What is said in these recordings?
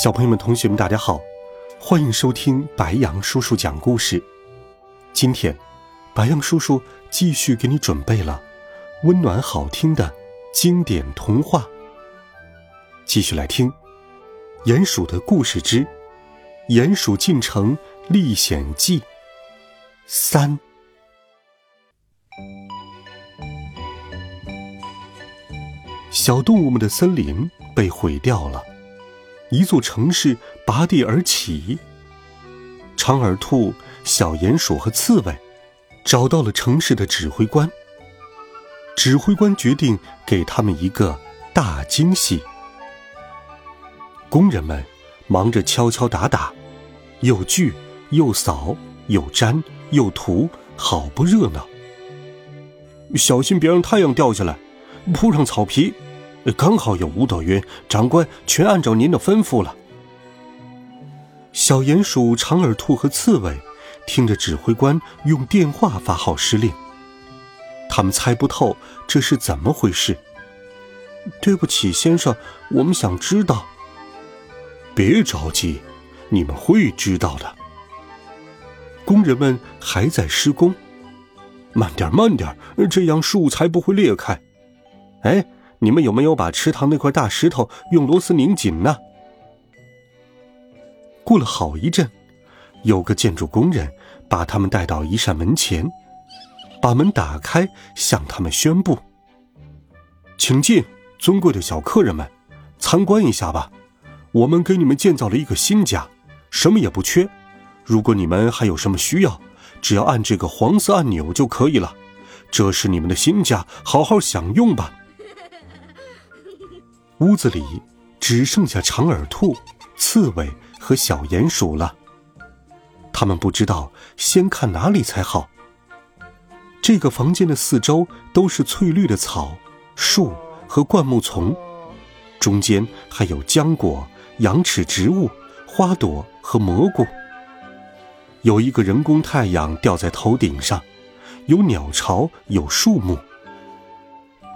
小朋友们、同学们，大家好，欢迎收听白羊叔叔讲故事。今天，白羊叔叔继续给你准备了温暖好听的经典童话。继续来听《鼹鼠的故事之鼹鼠进城历险记》三。小动物们的森林被毁掉了。一座城市拔地而起。长耳兔、小鼹鼠和刺猬找到了城市的指挥官。指挥官决定给他们一个大惊喜。工人们忙着敲敲打打，又锯又扫又粘又涂，好不热闹。小心别让太阳掉下来，铺上草皮。刚好有五朵云，长官全按照您的吩咐了。小鼹鼠、长耳兔和刺猬听着指挥官用电话发号施令，他们猜不透这是怎么回事。对不起，先生，我们想知道。别着急，你们会知道的。工人们还在施工，慢点，慢点，这样树才不会裂开。哎。你们有没有把池塘那块大石头用螺丝拧紧呢？过了好一阵，有个建筑工人把他们带到一扇门前，把门打开，向他们宣布：“请进，尊贵的小客人们，参观一下吧。我们给你们建造了一个新家，什么也不缺。如果你们还有什么需要，只要按这个黄色按钮就可以了。这是你们的新家，好好享用吧。” 屋子里只剩下长耳兔、刺猬和小鼹鼠了。他们不知道先看哪里才好。这个房间的四周都是翠绿的草、树和灌木丛，中间还有浆果、羊齿植物、花朵和蘑菇。有一个人工太阳吊在头顶上，有鸟巢，有树木。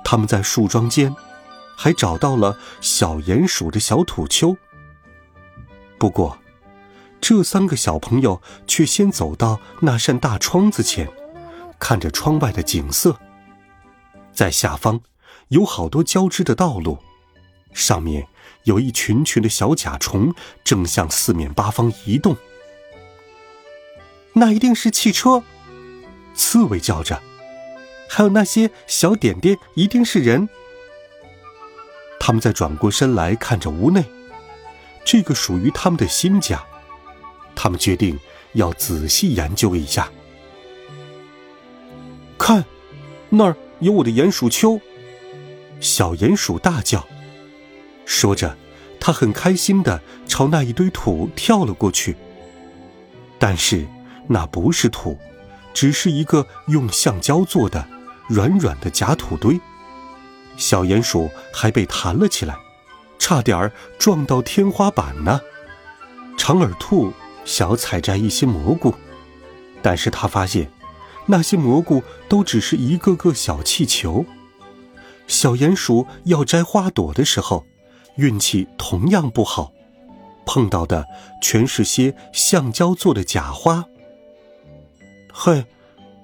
他们在树桩间。还找到了小鼹鼠的小土丘。不过，这三个小朋友却先走到那扇大窗子前，看着窗外的景色。在下方，有好多交织的道路，上面有一群群的小甲虫正向四面八方移动。那一定是汽车，刺猬叫着。还有那些小点点，一定是人。他们在转过身来看着屋内，这个属于他们的新家。他们决定要仔细研究一下。看，那儿有我的鼹鼠丘！小鼹鼠大叫，说着，他很开心的朝那一堆土跳了过去。但是，那不是土，只是一个用橡胶做的软软的假土堆。小鼹鼠还被弹了起来，差点儿撞到天花板呢。长耳兔想采摘一些蘑菇，但是他发现那些蘑菇都只是一个个小气球。小鼹鼠要摘花朵的时候，运气同样不好，碰到的全是些橡胶做的假花。嘿，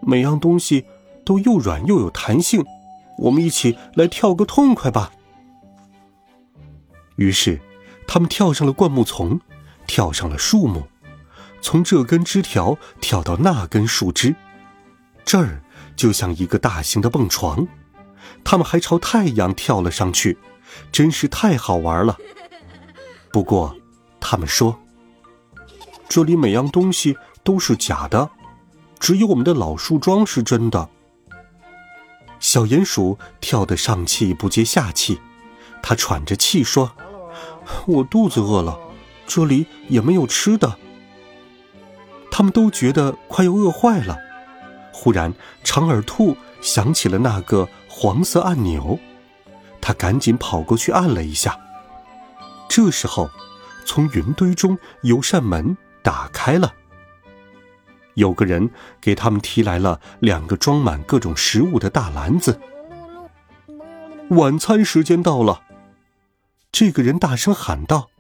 每样东西都又软又有弹性。我们一起来跳个痛快吧！于是，他们跳上了灌木丛，跳上了树木，从这根枝条跳到那根树枝，这儿就像一个大型的蹦床。他们还朝太阳跳了上去，真是太好玩了。不过，他们说，这里每样东西都是假的，只有我们的老树桩是真的。小鼹鼠跳得上气不接下气，它喘着气说：“我肚子饿了，这里也没有吃的。他们都觉得快要饿坏了。忽然，长耳兔想起了那个黄色按钮，他赶紧跑过去按了一下。这时候，从云堆中有扇门打开了。有个人给他们提来了两个装满各种食物的大篮子。晚餐时间到了，这个人大声喊道。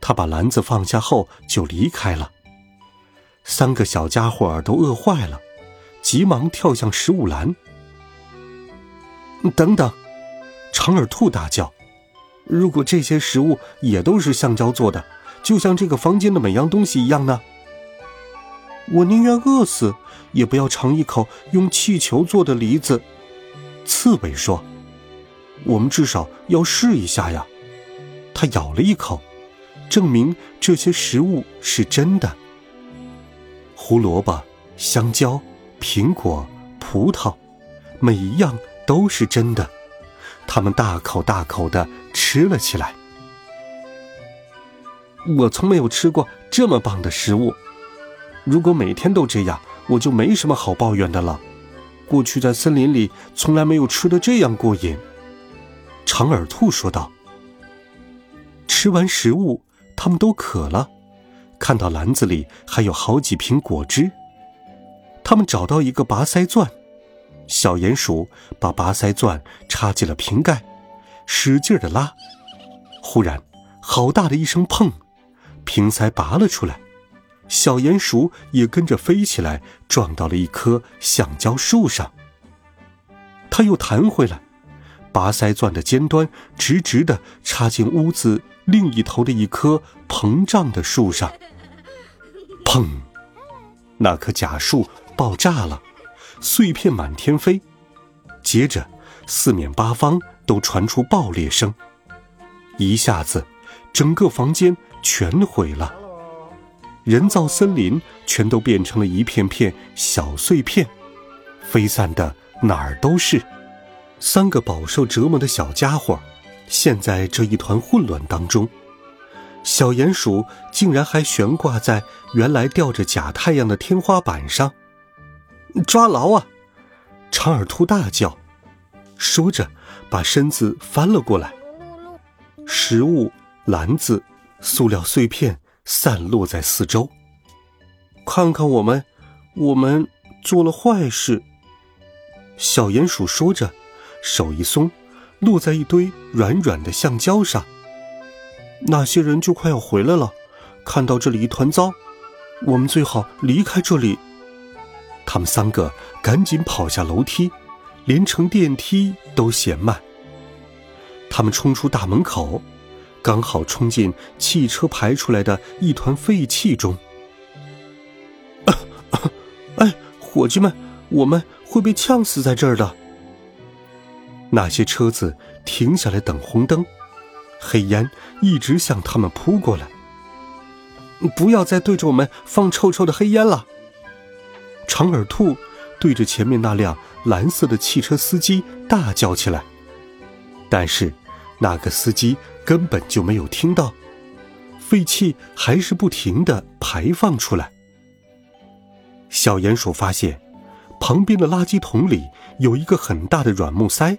他把篮子放下后就离开了。三个小家伙都饿坏了，急忙跳向食物篮。等等，长耳兔大叫：“如果这些食物也都是橡胶做的，就像这个房间的每样东西一样呢？我宁愿饿死，也不要尝一口用气球做的梨子。”刺猬说：“我们至少要试一下呀。”他咬了一口。证明这些食物是真的。胡萝卜、香蕉、苹果、葡萄，每一样都是真的。他们大口大口的吃了起来。我从没有吃过这么棒的食物。如果每天都这样，我就没什么好抱怨的了。过去在森林里从来没有吃的这样过瘾。长耳兔说道。吃完食物。他们都渴了，看到篮子里还有好几瓶果汁。他们找到一个拔塞钻，小鼹鼠把拔塞钻插进了瓶盖，使劲的拉。忽然，好大的一声碰，瓶塞拔了出来，小鼹鼠也跟着飞起来，撞到了一棵橡胶树上。它又弹回来，拔塞钻的尖端直直的插进屋子。另一头的一棵膨胀的树上，砰！那棵假树爆炸了，碎片满天飞。接着，四面八方都传出爆裂声，一下子，整个房间全毁了。人造森林全都变成了一片片小碎片，飞散的哪儿都是。三个饱受折磨的小家伙。陷在这一团混乱当中，小鼹鼠竟然还悬挂在原来吊着假太阳的天花板上。抓牢啊！长耳兔大叫，说着把身子翻了过来。食物、篮子、塑料碎片散落在四周。看看我们，我们做了坏事。小鼹鼠说着，手一松。落在一堆软软的橡胶上。那些人就快要回来了，看到这里一团糟，我们最好离开这里。他们三个赶紧跑下楼梯，连乘电梯都嫌慢。他们冲出大门口，刚好冲进汽车排出来的一团废气中。哎，伙计们，我们会被呛死在这儿的。那些车子停下来等红灯，黑烟一直向他们扑过来。不要再对着我们放臭臭的黑烟了！长耳兔对着前面那辆蓝色的汽车司机大叫起来，但是那个司机根本就没有听到，废气还是不停的排放出来。小鼹鼠发现，旁边的垃圾桶里有一个很大的软木塞。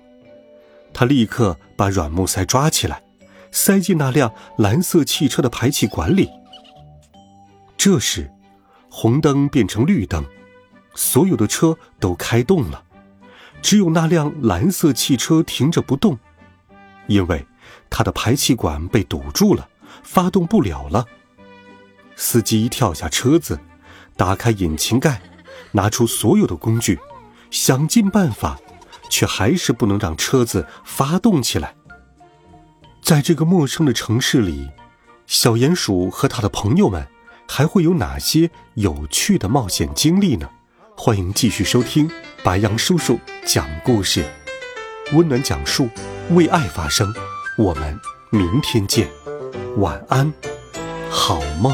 它立刻把软木塞抓起来，塞进那辆蓝色汽车的排气管里。这时，红灯变成绿灯，所有的车都开动了，只有那辆蓝色汽车停着不动，因为它的排气管被堵住了，发动不了了。司机跳下车子，打开引擎盖，拿出所有的工具，想尽办法。却还是不能让车子发动起来。在这个陌生的城市里，小鼹鼠和他的朋友们还会有哪些有趣的冒险经历呢？欢迎继续收听白杨叔叔讲故事，温暖讲述，为爱发声。我们明天见，晚安，好梦。